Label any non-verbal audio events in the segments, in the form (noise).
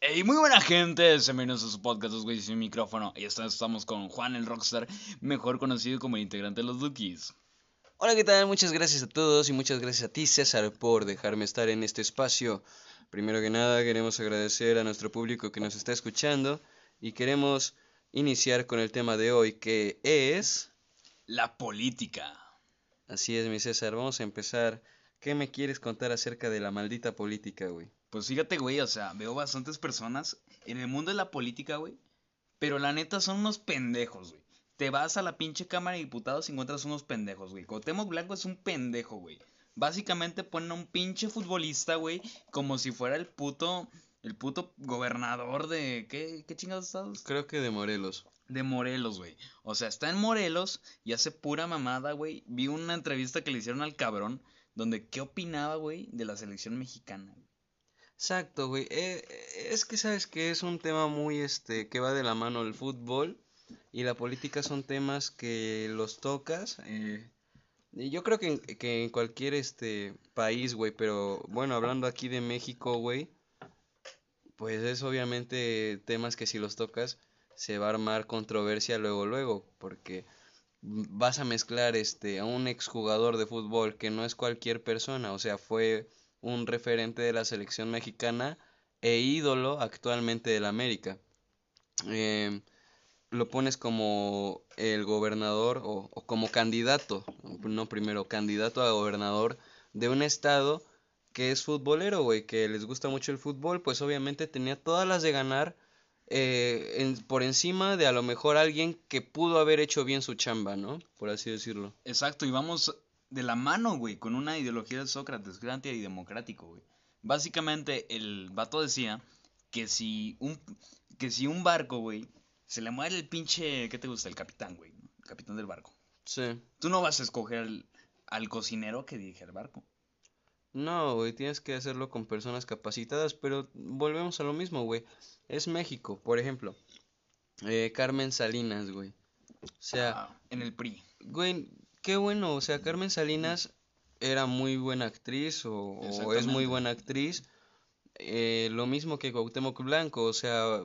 Hey, muy buena gente, bienvenidos a su podcast Los Güeyes sin micrófono. Y esta vez estamos con Juan el Rockstar, mejor conocido como el integrante de los Dookies. Hola, ¿qué tal? Muchas gracias a todos y muchas gracias a ti, César, por dejarme estar en este espacio. Primero que nada, queremos agradecer a nuestro público que nos está escuchando y queremos iniciar con el tema de hoy que es... La política. Así es, mi César, vamos a empezar. ¿Qué me quieres contar acerca de la maldita política, güey? Pues fíjate, güey, o sea, veo bastantes personas en el mundo de la política, güey. Pero la neta son unos pendejos, güey. Te vas a la pinche Cámara de Diputados y encuentras unos pendejos, güey. Cuauhtémoc Blanco es un pendejo, güey. Básicamente ponen a un pinche futbolista, güey, como si fuera el puto el puto gobernador de ¿qué qué chingados estados? Creo que de Morelos. De Morelos, güey. O sea, está en Morelos y hace pura mamada, güey. Vi una entrevista que le hicieron al cabrón donde qué opinaba, güey, de la selección mexicana. Exacto, güey. Eh, es que sabes que es un tema muy, este, que va de la mano el fútbol y la política son temas que los tocas. Eh, yo creo que en, que en cualquier, este, país, güey, pero bueno, hablando aquí de México, güey, pues es obviamente temas que si los tocas se va a armar controversia luego, luego, porque vas a mezclar, este, a un exjugador de fútbol que no es cualquier persona, o sea, fue un referente de la selección mexicana e ídolo actualmente del América. Eh, lo pones como el gobernador o, o, como candidato, no primero, candidato a gobernador de un estado que es futbolero, güey, que les gusta mucho el fútbol, pues obviamente tenía todas las de ganar eh, por encima de a lo mejor alguien que pudo haber hecho bien su chamba, ¿no? Por así decirlo. Exacto, y vamos de la mano, güey, con una ideología de Sócrates, que antidemocrático, güey. Básicamente, el vato decía que si un, que si un barco, güey, se le muere el pinche, ¿qué te gusta? El capitán, güey, el capitán del barco. Sí. Tú no vas a escoger al, al cocinero que dirige el barco. No, güey, tienes que hacerlo con personas capacitadas, pero volvemos a lo mismo, güey. Es México, por ejemplo. Eh, Carmen Salinas, güey. O sea... Ah, en el PRI. Güey, qué bueno, o sea, Carmen Salinas era muy buena actriz o, o es muy buena actriz. Eh, lo mismo que Cuauhtémoc Blanco, o sea,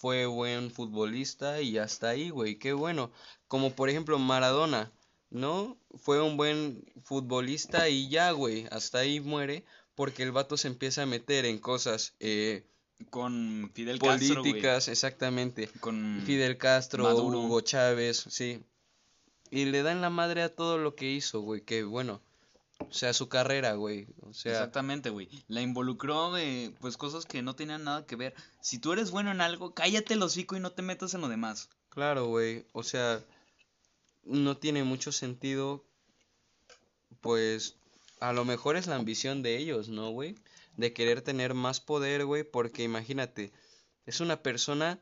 fue buen futbolista y hasta ahí, güey, qué bueno. Como por ejemplo Maradona, ¿no? Fue un buen futbolista y ya, güey, hasta ahí muere porque el vato se empieza a meter en cosas eh, con Fidel políticas, Castro, exactamente. Con Fidel Castro, Maduro. Hugo Chávez, sí. Y le dan la madre a todo lo que hizo, güey, que bueno, o sea, su carrera, güey, o sea... Exactamente, güey. La involucró de, pues, cosas que no tenían nada que ver. Si tú eres bueno en algo, cállate el hocico y no te metas en lo demás. Claro, güey, o sea, no tiene mucho sentido, pues, a lo mejor es la ambición de ellos, ¿no, güey? De querer tener más poder, güey, porque imagínate, es una persona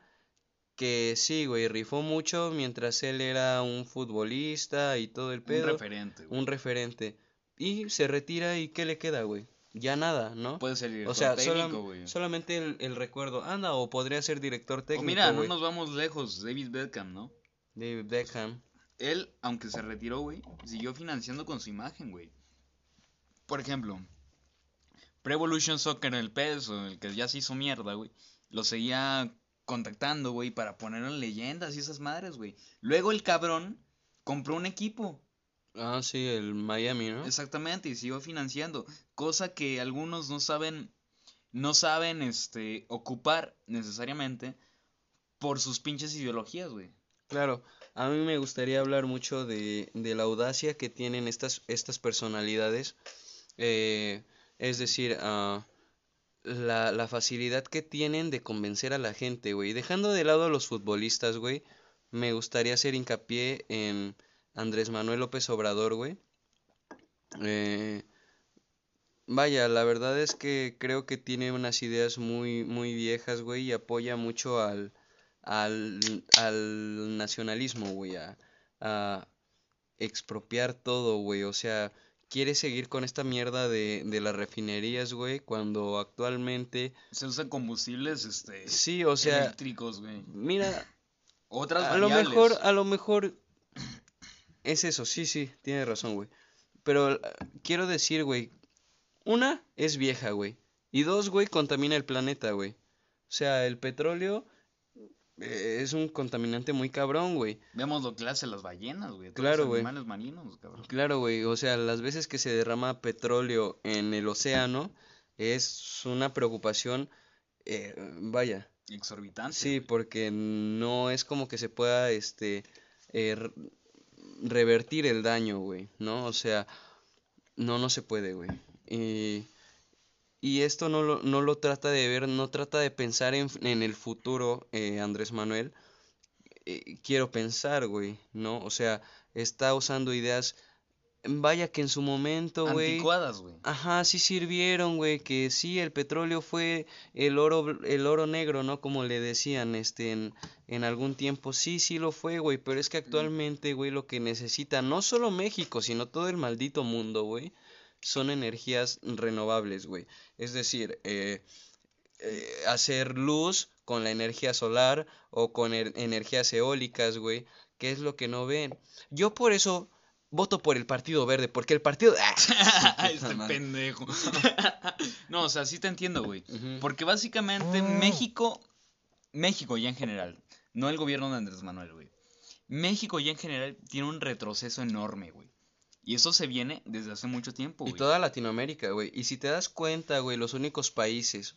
que sí, güey, rifó mucho mientras él era un futbolista y todo el pedo. Un referente. Un referente. Y se retira y ¿qué le queda, güey? Ya nada, ¿no? Puede ser director o sea, técnico, güey. solamente el, el, recuerdo. Anda, o podría ser director técnico. O mira, no nos vamos lejos. David Beckham, ¿no? David Beckham. Él, aunque se retiró, güey, siguió financiando con su imagen, güey. Por ejemplo, Pre Evolution Soccer, el PES, el que ya se hizo mierda, güey, lo seguía contactando, güey, para poner en leyendas y esas madres, güey. Luego el cabrón compró un equipo. Ah, sí, el Miami, ¿no? Exactamente, y siguió financiando. Cosa que algunos no saben, no saben, este, ocupar necesariamente por sus pinches ideologías, güey. Claro, a mí me gustaría hablar mucho de, de la audacia que tienen estas, estas personalidades. Eh, es decir, uh, la, facilidad que tienen de convencer a la gente, güey. Dejando de lado a los futbolistas, güey, me gustaría hacer hincapié en Andrés Manuel López Obrador, güey. Eh, vaya, la verdad es que creo que tiene unas ideas muy, muy viejas, güey, y apoya mucho al, al, al nacionalismo, güey, a, a expropiar todo, güey. O sea, quiere seguir con esta mierda de, de las refinerías, güey, cuando actualmente... Se usan combustibles, este... Sí, o sea... Eléctricos, güey. Mira... (clears throat) Otras a lo mejor, a lo mejor... Es eso, sí, sí, tiene razón, güey. Pero quiero decir, güey, una es vieja, güey. Y dos, güey, contamina el planeta, güey. O sea, el petróleo eh, es un contaminante muy cabrón, güey. Vemos lo que le hacen las ballenas, güey. Claro, los güey. animales marinos, cabrón. Claro, güey, o sea, las veces que se derrama petróleo en el océano es una preocupación, eh, vaya, Exorbitante. sí, porque no es como que se pueda, este, eh, re- revertir el daño, güey, ¿no? O sea, no, no se puede, güey. Y, y esto no lo, no lo trata de ver, no trata de pensar en, en el futuro, eh, Andrés Manuel. Eh, quiero pensar, güey, ¿no? O sea, está usando ideas, vaya que en su momento, güey. Anticuadas, güey. Ajá, sí sirvieron, güey, que sí, el petróleo fue el oro, el oro negro, ¿no? Como le decían, este, en, en algún tiempo, sí, sí lo fue, güey, pero es que actualmente, güey, lo que necesita no solo México, sino todo el maldito mundo, güey, son energías renovables, güey. Es decir, eh, eh, hacer luz con la energía solar o con er- energías eólicas, güey, que es lo que no ven. Yo por eso voto por el Partido Verde, porque el Partido... (laughs) (laughs) ¡Ah! este pendejo. (laughs) no, o sea, sí te entiendo, güey. Porque básicamente México, México ya en general, no el gobierno de Andrés Manuel, güey. México ya en general tiene un retroceso enorme, güey. Y eso se viene desde hace mucho tiempo, Y toda Latinoamérica, güey. Y si te das cuenta, güey, los únicos países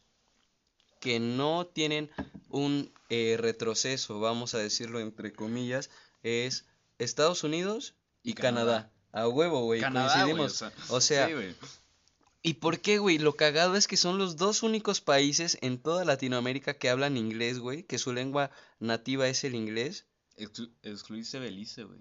que no tienen un eh, retroceso, vamos a decirlo entre comillas, es Estados Unidos y Canadá. A huevo, güey, Canadá, güey, coincidimos. o sea, (laughs) O sea, sí. ¿y por qué, güey? Lo cagado es que son los dos únicos países en toda Latinoamérica que hablan inglés, güey, que su lengua nativa es el inglés. Exclu- excluirse Belice, güey.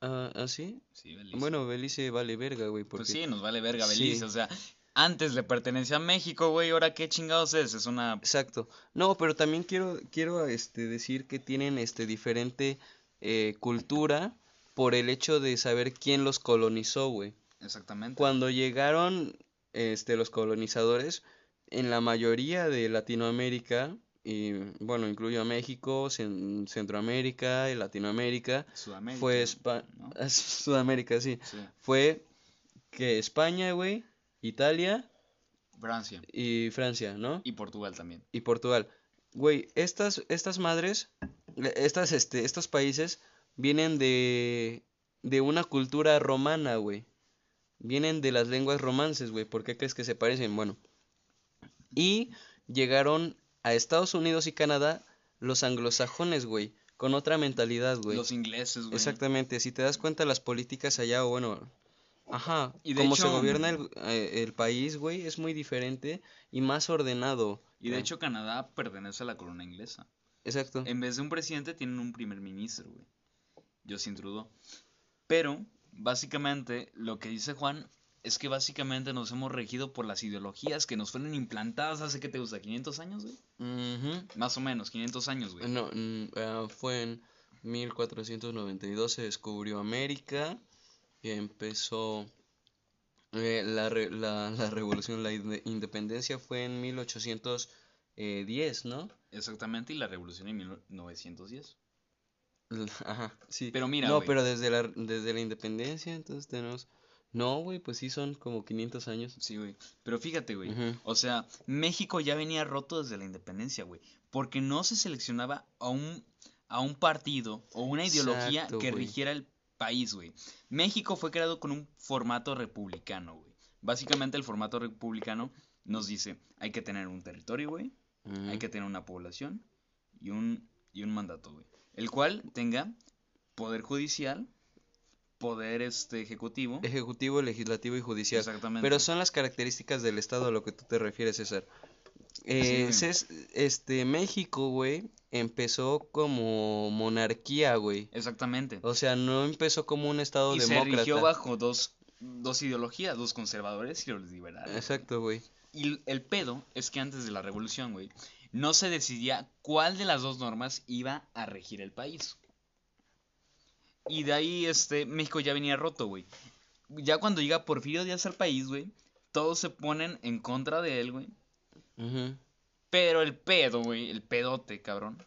Ah, ¿ah, sí? Sí, Belice. Bueno, Belice vale verga, güey, porque... pues sí, nos vale verga Sí. Belice, o sea, antes le pertenecía a México, güey, ahora qué chingados es, es una... Exacto. No, pero también quiero, quiero este, decir que tienen este, diferente eh, cultura por el hecho de saber quién los colonizó, güey. Exactamente. Cuando llegaron este, los colonizadores, en la mayoría de Latinoamérica, y bueno, incluyo a México, Cen- Centroamérica y Latinoamérica, Sudamérica. fue Espa- ¿no? (laughs) Sudamérica, sí, Sí. fue que España, güey, Italia Francia. y Francia, ¿no? Y Portugal también. y Portugal. Güey, estas, estas madres, estas, este, estos países vienen de, de una cultura romana, güey. Vienen de las lenguas romances, güey. ¿Por qué crees que se parecen? Bueno. Y llegaron a Estados Unidos y Canadá los anglosajones, güey. Con otra mentalidad, güey. Los ingleses, güey. Exactamente. Si te das cuenta, las políticas allá, o bueno, ajá, Y de cómo se gobierna el, eh, el país, güey, es muy diferente y más ordenado. Y de hecho Canadá pertenece a la corona inglesa. Exacto. En vez de un presidente tienen un primer ministro, güey. Justin Trudeau. Pero, básicamente, lo que dice Juan es que básicamente nos hemos regido por las ideologías que nos fueron implantadas hace, ¿qué te gusta? ¿500 años, güey? Más o menos, 500 años, güey. No, mm, ah, fue en 1492 se descubrió América y empezó eh, la, re- la, la revolución, la inde- independencia fue en 1810, ¿no? Exactamente, y la revolución en 1910. L- Ajá, sí. Pero mira, No, pero desde la, desde la independencia, entonces tenemos... No, güey, pues sí son como 500 años. Sí, güey. Pero fíjate, güey. O sea, México ya venía roto desde la independencia, güey. Porque no se seleccionaba a un, a un partido o una ideología Exacto, que rigiera el país, güey. México fue creado con un formato republicano, güey. Básicamente el formato republicano nos dice, hay que tener un territorio, güey. Hay que tener una población y un, y un mandato, güey. El cual tenga poder judicial, poder este ejecutivo. Ejecutivo, legislativo y judicial. Exactamente. Pero son las características del Estado a lo que tú te refieres, César. Eh, Sí. Cés- este, México, güey, empezó como monarquía, güey. Exactamente. O sea, no empezó como un Estado Y se demócrata. rigió bajo dos, dos ideologías, los conservadores y los liberales. Exacto, güey. Y el- el pedo es que antes de la revolución, güey, no se decidía cuál de las dos normas iba a regir el país. Y de ahí, este, México ya venía roto, güey. Ya cuando llega Porfirio Díaz al país, güey, todos se ponen en contra de él, güey. Pero el pedo, güey, el pedote, cabrón.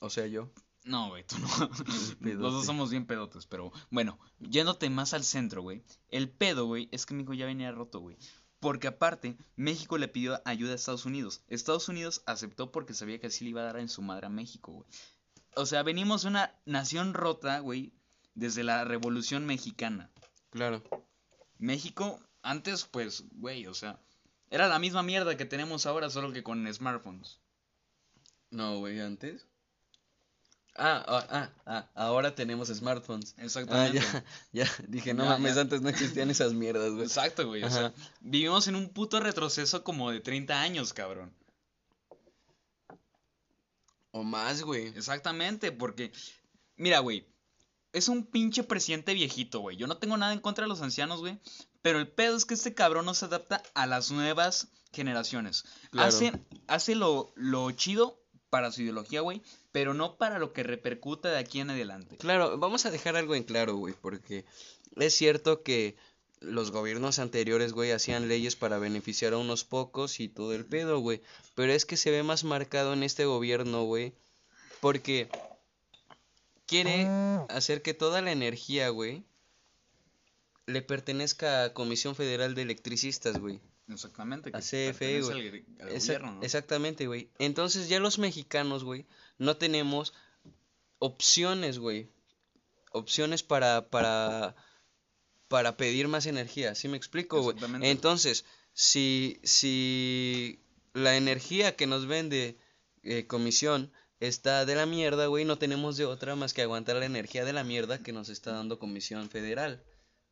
O sea, yo. No, güey, tú no. (laughs) Los dos somos bien pedotes, pero bueno, yéndote más al centro, güey. El pedo, güey, es que México ya venía roto, güey. Porque aparte, México le pidió ayuda a Estados Unidos. Estados Unidos aceptó porque sabía que así le iba a dar en su madre a México, güey. O sea, venimos una nación rota, güey, desde la Revolución Mexicana. Claro. México, antes, pues, güey, o sea, era la misma mierda que tenemos ahora, solo que con smartphones. No, güey, antes. Ah, ah, ah, ah, ahora tenemos smartphones. Ah, Exactamente. ya, (laughs) ya, dije, no Ya, mames, ya. antes no existían esas mierdas, güey. Exacto, güey. O sea, vivimos en un puto retroceso como de 30 años, cabrón. O más, güey. Exactamente, porque, mira, güey, es un pinche presidente viejito, güey. Yo no tengo nada en contra de los ancianos, güey. Pero el pedo es que este cabrón no se adapta a las nuevas generaciones. Claro. Hace, hace lo, lo chido para su ideología, güey, pero no para lo que repercute de aquí en adelante. Claro, vamos a dejar algo en claro, güey, porque es cierto que los gobiernos anteriores, güey, hacían leyes para beneficiar a unos pocos y todo el pedo, güey. Pero es que se ve más marcado en este gobierno, güey, porque quiere hacer que toda la energía, güey, le pertenezca a Comisión Federal de Electricistas, güey. Exactamente. que A CFE, güey. al- al Exac- gobierno, ¿no? Exactamente, güey. Entonces ya los mexicanos, güey, no tenemos opciones, güey. Opciones para, para, para pedir más energía. ¿Sí me explico, güey? Entonces, si, si la energía que nos vende eh, comisión está de la mierda, güey, no tenemos de otra más que aguantar la energía de la mierda que nos está dando comisión federal.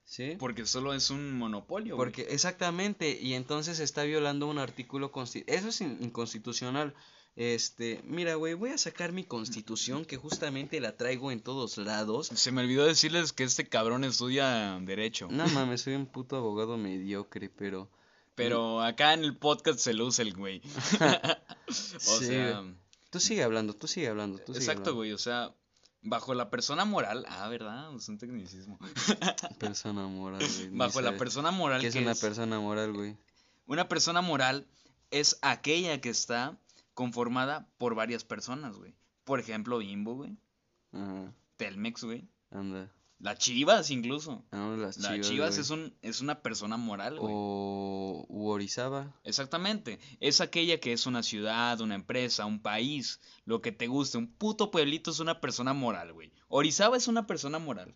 ¿Sí? Porque solo es un monopolio, güey. Porque exactamente, y entonces está violando un artículo constitucional. Eso es in- inconstitucional. Este, mira, güey, voy a sacar mi constitución que justamente la traigo en todos lados. Se me olvidó decirles que este cabrón estudia Derecho. No (laughs) mames, soy un puto abogado mediocre, pero Pero acá en el podcast se luce el güey. (laughs) (laughs) o Sí, sea, tú sigue hablando, tú sigue hablando, tú sigue exacto, hablando. güey. O sea, bajo la persona moral. Ah, ¿verdad? Es un tecnicismo. Persona moral, güey. bajo la persona moral ¿Qué es que una es- persona moral, güey? Una persona moral es aquella que está conformada por varias personas, güey. Por ejemplo, Bimbo, güey. Ajá, Telmex, güey. anda. Las Chivas, incluso. Vamos las Las chivas, Chivas güey. es, un, es una persona moral, güey. O u Orizaba. Exactamente. Es aquella que es una ciudad, una empresa, un país, lo que te guste. Un puto pueblito es una persona moral, güey. Orizaba es una persona moral.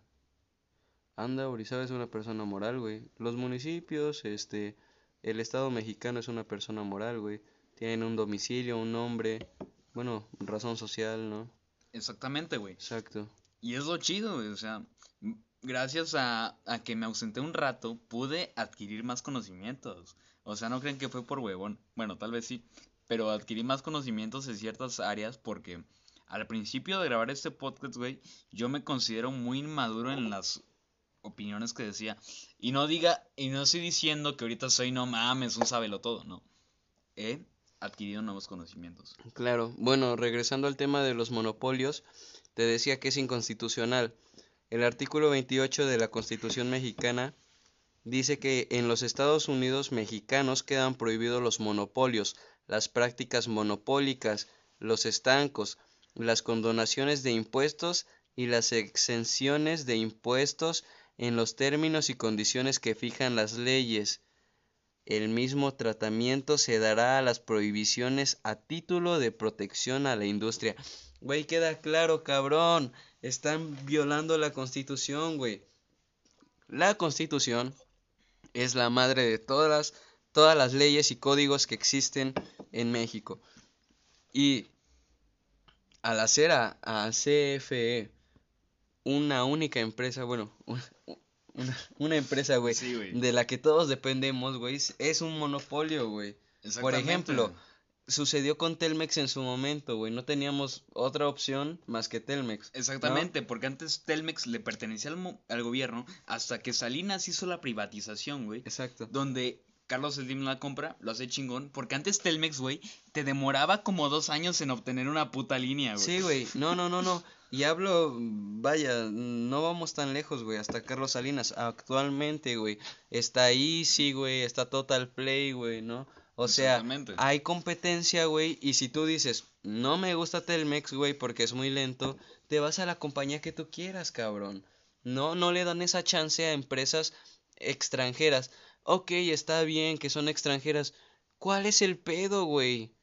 Anda, Orizaba es una persona moral, güey. Los municipios, este, el Estado mexicano es una persona moral, güey. Tienen un domicilio, un nombre, bueno, razón social, ¿no? Exactamente, güey. Exacto. Y es lo chido, güey. O sea, gracias a, a que me ausenté un rato, pude adquirir más conocimientos. O sea, no creen que fue por huevón. Bueno, tal vez sí. Pero adquirí más conocimientos en ciertas áreas porque al principio de grabar este podcast, güey, yo me considero muy inmaduro en las opiniones que decía. Y no diga, y no estoy diciendo que ahorita soy no mames, un sábelo todo, no. He adquirido nuevos conocimientos. Claro. Bueno, regresando al tema de los monopolios, te decía que es inconstitucional. El artículo 28 de la Constitución mexicana dice que en los Estados Unidos mexicanos quedan prohibidos los monopolios, las prácticas monopólicas, los estancos, las condonaciones de impuestos y las exenciones de impuestos en los términos y condiciones que fijan las leyes. El mismo tratamiento se dará a las prohibiciones a título de protección a la industria. Güey, queda claro, cabrón. Están violando la constitución, güey. La constitución es la madre de todas las, todas las leyes y códigos que existen en México. Y al hacer a, a CFE una única empresa, bueno, una, una empresa, güey, Sí, güey. de la que todos dependemos, güey, es- un monopolio, güey. Por ejemplo, sucedió con Telmex en su momento, güey. No teníamos otra opción más que Telmex. ¿no? Exactamente, porque antes Telmex le pertenecía al, al gobierno hasta que Salinas hizo la privatización, güey. Exacto. Donde Carlos Slim la compra, lo hace chingón. Porque antes Telmex, güey, te demoraba como dos años en obtener una puta línea, güey. Sí, güey. No, no, no, no. (laughs) Y hablo, vaya, no vamos tan lejos, güey. Hasta Carlos Salinas. Actualmente, güey. Está Easy, güey. Está Total Play, güey, ¿no? O sea, hay competencia, güey. Y si tú dices, no me gusta Telmex, güey, porque es muy lento, te vas a la compañía que tú quieras, cabrón. No, no le dan esa chance a empresas extranjeras. ok, está bien que son extranjeras. ¿Cuál es el pedo, güey?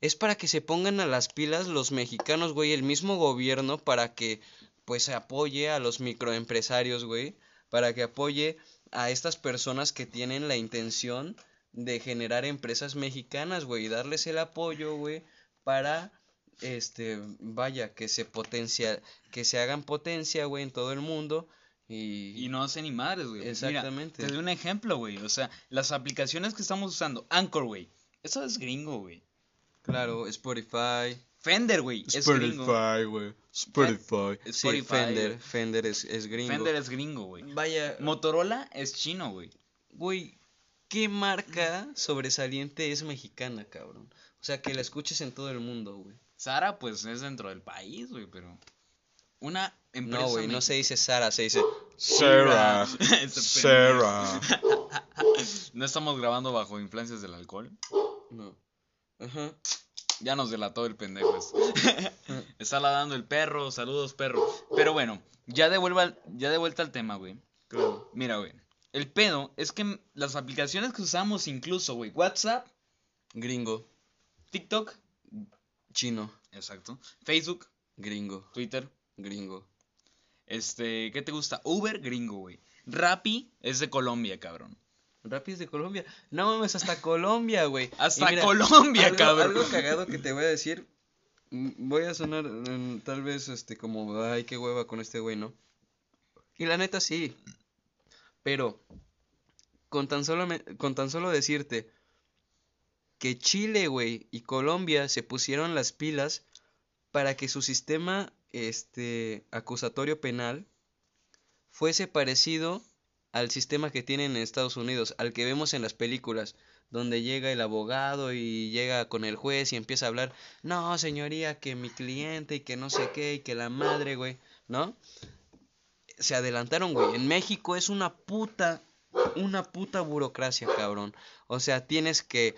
Es para que se pongan a las pilas los mexicanos, güey, el mismo gobierno para que pues apoye a los microempresarios, güey, para que apoye a estas personas que tienen la intención de generar empresas mexicanas, güey, y darles el apoyo, güey, para este, vaya, que se potencia, que se hagan potencia, güey, en todo el mundo y... Y no hace ni madres, güey. Exactamente. Mira, te doy un ejemplo, güey. O sea, las aplicaciones que estamos usando, Anchor, güey. Eso es gringo, güey. Claro, Spotify. Fender, güey. Spotify, güey. Spotify. Sí, Spotify, Fender. Fender es, es gringo. Fender es gringo, güey. Vaya, Motorola es chino, güey. güey, ¿qué marca sobresaliente es mexicana, cabrón? O sea, que la escuches en todo el mundo, güey. Sara, pues es dentro del país, güey, pero. Una empresa. No, güey, no se dice Sara, se dice. (laughs) Ese Sarah. (laughs) No estamos grabando bajo influencias del alcohol. No. Ajá. Ya nos delató el pendejo. (laughs) Está ladrando el perro. Saludos, perro. Pero bueno, ya de, vuelva- ya de vuelta al tema, güey. Claro. Mira, güey. El pedo es que las aplicaciones que usamos, incluso, güey, WhatsApp, Gringo. TikTok, Chino. exacto, Facebook, Gringo. Twitter, Gringo. este, ¿qué te gusta? Uber, gringo, güey. Rappi es de Colombia, cabrón. Es de Colombia. No mames, hasta Colombia, güey. Hasta mira, Colombia, algo, cabrón. Algo cagado que te voy a decir. mm, Voy a sonar mm, tal vez este como, ay, qué hueva con este güey, ¿no? Y la neta sí. Pero con tan solo me- con tan solo decirte que Chile, güey, y Colombia se pusieron las pilas para que su sistema este acusatorio penal fuese parecido al sistema que tienen en Estados Unidos, al que vemos en las películas, donde llega el abogado y llega con el juez y empieza a hablar, no, señoría, que mi cliente y que no sé qué y que la madre, güey, ¿no? Se adelantaron, güey. En México es una puta, una puta burocracia, cabrón. O sea, tienes que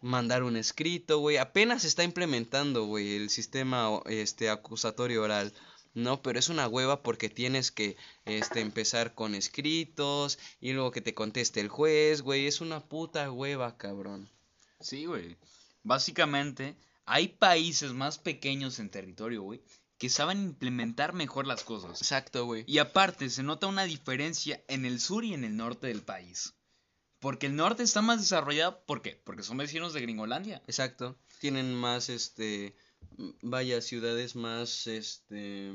mandar un escrito, güey. Apenas se está implementando, güey, el sistema este acusatorio oral. No, pero es una hueva porque tienes que este empezar con escritos y luego que te conteste el juez, güey, es una puta hueva, cabrón. Sí, güey. Básicamente, hay países más pequeños en territorio, güey, que saben implementar mejor las cosas. Exacto, güey. Y aparte, se nota una diferencia en el sur y en el norte del país. Porque el norte está más desarrollado, ¿por qué? Porque son vecinos de Gringolandia. Exacto. Tienen más este vaya ciudades más este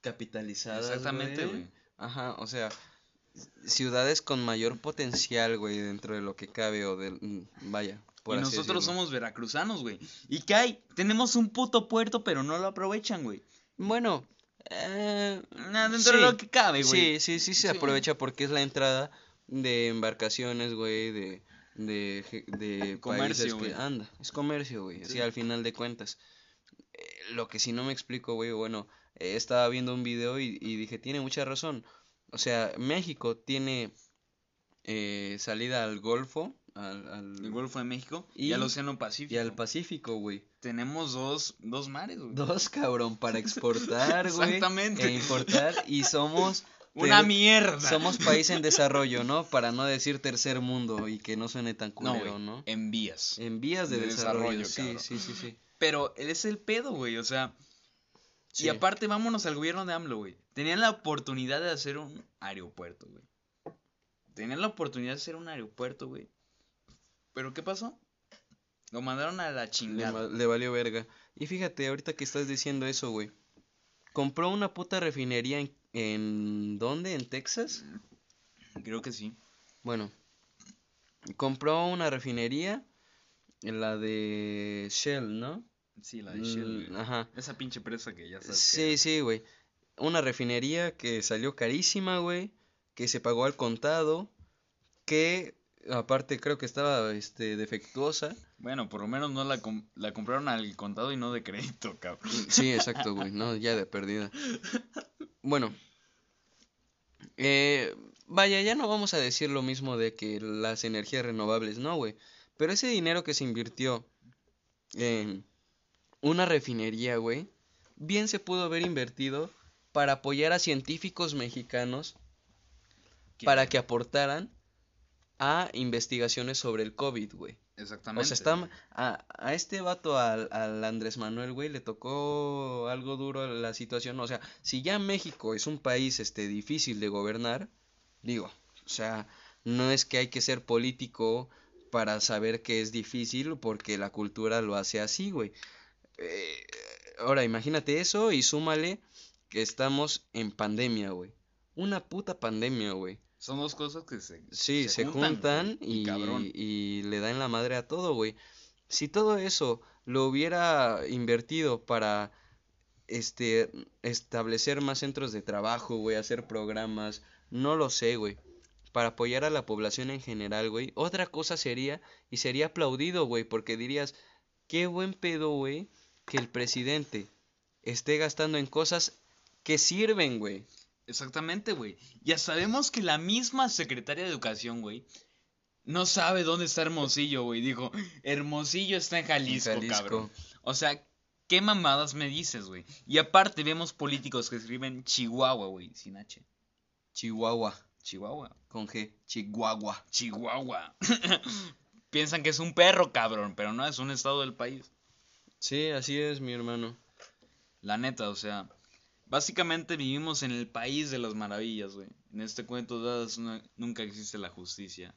capitalizadas, Exactamente, güey. Ajá, o sea, ciudades con mayor potencial, güey, dentro de lo que cabe o del mm, vaya, por y así nosotros decirlo. somos veracruzanos, güey. ¿Y qué hay? Tenemos un puto puerto, pero no lo aprovechan, güey. Bueno, eh, Nah, dentro de lo que cabe, güey. Sí, sí, sí se Sí. aprovecha porque es la entrada de embarcaciones, güey, de de de Comercio, países que güey. anda, es comercio, güey, así Sí. al final de cuentas. Eh, lo que sí no me explico, güey, bueno, eh, estaba viendo un video y, y dije, tiene mucha razón. O sea, México tiene eh, salida al Golfo, al, al- El Golfo de México y, Y- al Océano Pacífico. y al Pacífico, güey. Tenemos dos, dos mares, güey. Dos, cabrón, para (laughs) exportar, güey. Exactamente. E importar y somos Una mierda. Somos país en (laughs) desarrollo, ¿no? Para no decir tercer mundo y que no suene tan No, culero, güey. ¿no? En vías. En vías de, de desarrollo, desarrollo, sí, sí, sí, sí. Pero es el pedo, güey. O sea, Sí. y aparte vámonos al gobierno de AMLO, güey. Tenían la oportunidad de hacer un aeropuerto, güey. Tenían la oportunidad de hacer un aeropuerto, güey. Pero ¿qué pasó? Lo mandaron a la Le, chingada. va- le valió verga. Y fíjate, ahorita que estás diciendo eso, güey. Compró una puta refinería en, en ¿dónde? ¿En Texas? Creo que sí. Bueno, compró una refinería, la de Shell, ¿no? Sí, la de Shell, Mm. Ajá. Esa pinche presa que ya sabes Sí, sí, güey. Una refinería que salió carísima, güey. Que se pagó al contado. Que aparte creo que estaba este defectuosa. Bueno, por lo menos no la, com- la compraron al contado y no de crédito, cabrón. Sí, exacto, güey. No, ya de perdida. Bueno. Eh, vaya, ya no vamos a decir lo mismo de que las energías renovables, no, güey. Pero ese dinero que se invirtió en una refinería, güey, bien se pudo haber invertido para apoyar a científicos mexicanos ¿Qué? para que aportaran a investigaciones sobre el COVID, güey. Exactamente. O sea, está, a, a este vato, al, al Andrés Manuel, güey, le tocó algo duro la situación. O sea, si ya México es un país este, difícil de gobernar, digo, o sea, no es que hay que ser político para saber que es difícil, porque la cultura lo hace así, güey. Eh, ahora, imagínate eso y súmale que estamos en pandemia, güey. Una puta pandemia, güey. Son dos cosas que se, Sí, se, juntan, y, cabrón. y le dan la madre a todo, güey. Si todo eso lo hubiera invertido para este establecer más centros de trabajo, güey, hacer programas, no lo sé, güey, para apoyar a la población en general, güey, otra cosa sería y sería aplaudido, güey, porque dirías, qué buen pedo, güey, que el presidente esté gastando en cosas que sirven, güey. Exactamente, güey. Ya sabemos que la misma secretaria de Educación, güey, no sabe dónde está Hermosillo, güey. Dijo, Hermosillo está en Jalisco, Jalisco. cabrón. O sea, ¿qué mamadas me dices, güey? Y aparte vemos políticos que escriben Chihuahua, güey, sin H. Chihuahua, Chihuahua. con G, Chihuahua. Chihuahua. (coughs) Piensan que es un perro, cabrón, pero no es un estado del país. Sí, así es, mi hermano. La neta, o sea, básicamente vivimos en el país de las maravillas, güey. En este cuento de hadas no- nunca existe la justicia.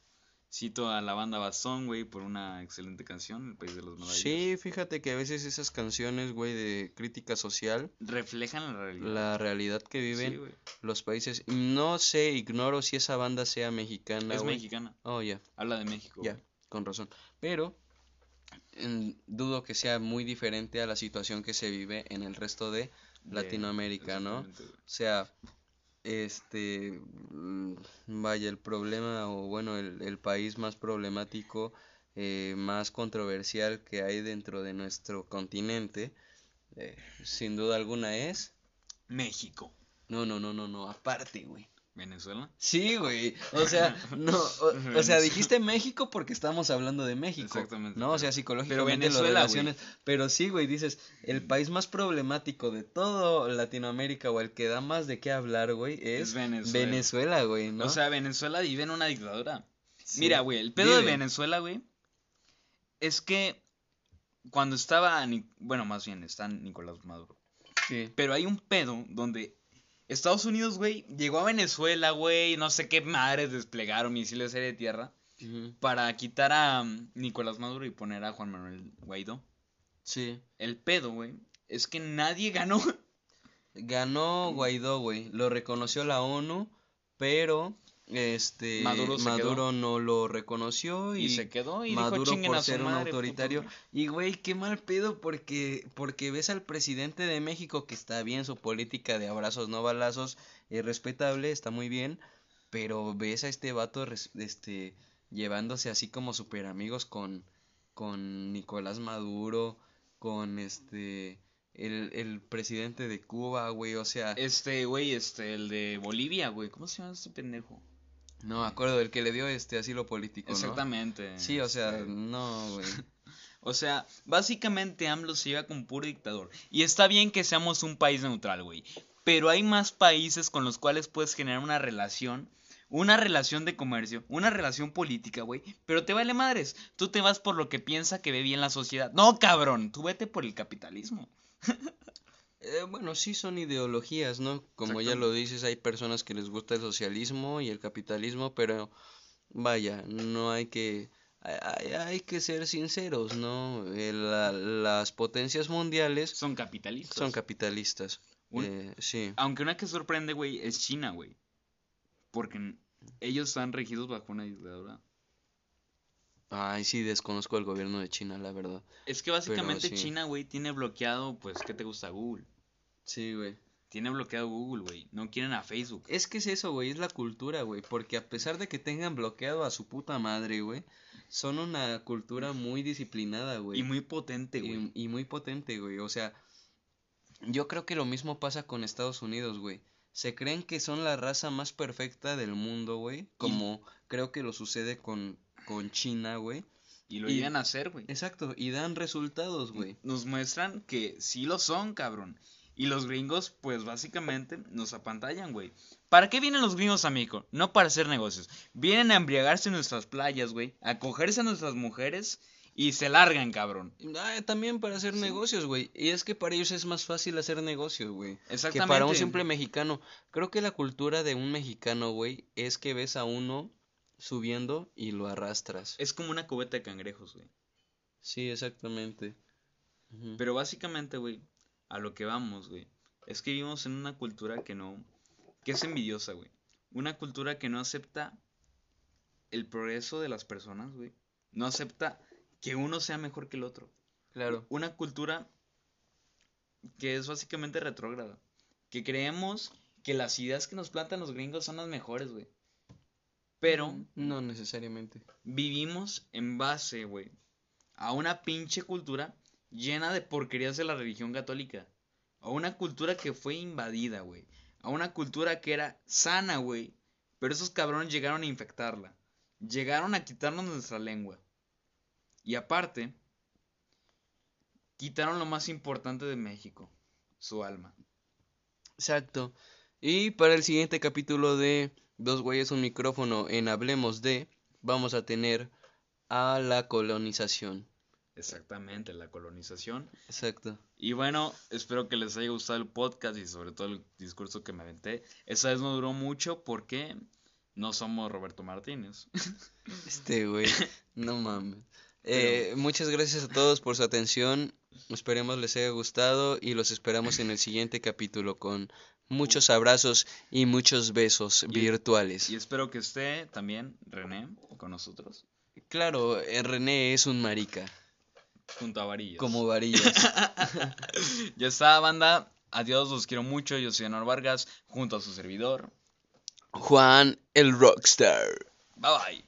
Cito a la banda Bastón, güey, por una excelente canción, El País de las Maravillas. Sí, fíjate que a veces esas canciones, güey, de crítica social, Reflejan la realidad. la realidad que viven los países. No sé, ignoro si esa banda sea mexicana, Es mexicana. Oh, ya, Habla de México. ya, con razón. Pero en- dudo que sea muy diferente a la situación que se vive en el resto De- Latinoamérica, ¿no? O sea, este, mm, vaya, el problema, o bueno, el, el país más problemático, eh, más controversial que hay dentro de nuestro continente, eh, sin duda alguna es... México. No, no, no, no, no, aparte, güey. Venezuela. Sí, güey. O sea, (laughs) no, o, o sea, dijiste México porque estamos hablando de México. Exactamente, No, o sea, pero- psicológicamente lo Venezuela. Pero sí, güey, dices, el país más problemático de todo Latinoamérica o el que da más de qué hablar, güey, es Es Venezuela. Venezuela, güey, ¿no? O sea, Venezuela vive en una dictadura. Sí. Mira, güey, el pedo de. Venezuela, güey, es que cuando estaba, bueno, más bien está Nicolás Maduro. Sí. Pero hay un pedo donde Estados Unidos, güey, llegó a Venezuela, güey, no sé qué madres desplegaron misiles de tierra para quitar a um, Nicolás Maduro y poner a Juan Manuel Guaidó. Sí. El pedo, güey, es que nadie ganó. Ganó Guaidó, güey. Lo reconoció la ONU, pero este Maduro no lo reconoció y, Y se quedó y Maduro dijo por ser un autoritario. putos". Y güey, qué mal pedo porque porque ves al presidente de México que está bien su política de abrazos no balazos, es respetable, está muy bien, pero ves a este vato este llevándose así como super amigos con con Nicolás Maduro, con este el, el presidente de Cuba, güey, o sea, Este, güey, este, el de Bolivia, güey, ¿cómo se llama este pendejo? No me acuerdo del que le dio este asilo político, ¿no? Exactamente. Sí, o sea, no, güey. (laughs) O sea, básicamente AMLO se lleva como puro dictador. Y está bien que seamos un país neutral, güey. Pero hay más países con los cuales puedes generar una relación. Una relación de comercio, una relación política, güey. Pero te vale madres. Tú te vas por lo que piensa que ve bien la sociedad. No, cabrón. Tú vete por el capitalismo. (laughs) Eh, bueno, sí son ideologías, ¿no? Como ya lo dices, hay personas que les gusta el socialismo y el capitalismo, pero vaya, no hay que hay, hay que ser sinceros, ¿no? Eh, la- las potencias mundiales Son capitalistas. son capitalistas. Un- Eh, sí. Aunque una que sorprende, güey, es China, güey. Porque ellos están regidos bajo una dictadura. Ay, sí, desconozco el gobierno de China, la verdad. Es que básicamente sí. China, güey, tiene bloqueado, pues, ¿qué te gusta? Google. Sí, güey. Tiene bloqueado Google, güey. No quieren a Facebook. Es que es eso, güey, es la cultura, güey, porque a pesar de que tengan bloqueado a su puta madre, güey, son una cultura muy disciplinada, güey. Y muy potente, güey. Y, y muy potente, güey. O sea, yo creo que lo mismo pasa con Estados Unidos, güey. Se creen que son la raza más perfecta del mundo, güey. Como creo que lo sucede con, con China, güey. Y lo y- llegan a hacer, güey. Exacto, y dan resultados, güey. Nos muestran que sí lo son, cabrón. Y los gringos, pues básicamente nos apantallan, güey. ¿Para qué vienen los gringos a México? No para hacer negocios. Vienen a embriagarse en nuestras playas, güey. A cogerse a nuestras mujeres y se largan, cabrón. Ah, también para hacer negocios, güey. Y es que para ellos es más fácil hacer negocios, güey. Exactamente. Que para un simple mexicano. Creo que la cultura de un mexicano, güey, es que ves a uno subiendo y lo arrastras. Es como una cubeta de cangrejos, güey. Sí, exactamente. Pero básicamente, güey, a lo que vamos, güey, es que vivimos en una cultura que no, que es envidiosa, güey. Una cultura que no acepta el progreso de las personas, güey. No acepta que uno sea mejor que el otro. Claro. Una cultura que es básicamente retrógrada. Que creemos que las ideas que nos plantan los gringos son las mejores, güey. Pero No necesariamente. vivimos en base, güey, a una pinche cultura llena de porquerías de la religión católica. A una cultura que fue invadida, güey. A una cultura que era sana, güey. Pero esos cabrones llegaron a infectarla. Llegaron a quitarnos nuestra lengua. Y aparte, quitaron lo más importante de México, su alma. Exacto. Y para el siguiente capítulo de Dos güeyes un micrófono en Hablemos de, vamos a tener a la colonización. Exactamente, la colonización. Exacto. Y bueno, espero que les haya gustado el podcast y sobre todo el discurso que me aventé. Esa vez no duró mucho porque no somos Roberto Martínez. (laughs) Este güey, no mames. Eh, muchas gracias a todos por su atención. Esperemos les haya gustado y los esperamos en el siguiente capítulo con muchos abrazos y muchos besos Y- virtuales. Y espero que esté también René con nosotros, Claro, eh, René es un marica, junto a Varillas. como (laughs) varillas. Ya está, banda. Adiós, los quiero mucho. Yo soy Anor Vargas, junto a su servidor. Juan el Rockstar. Bye bye.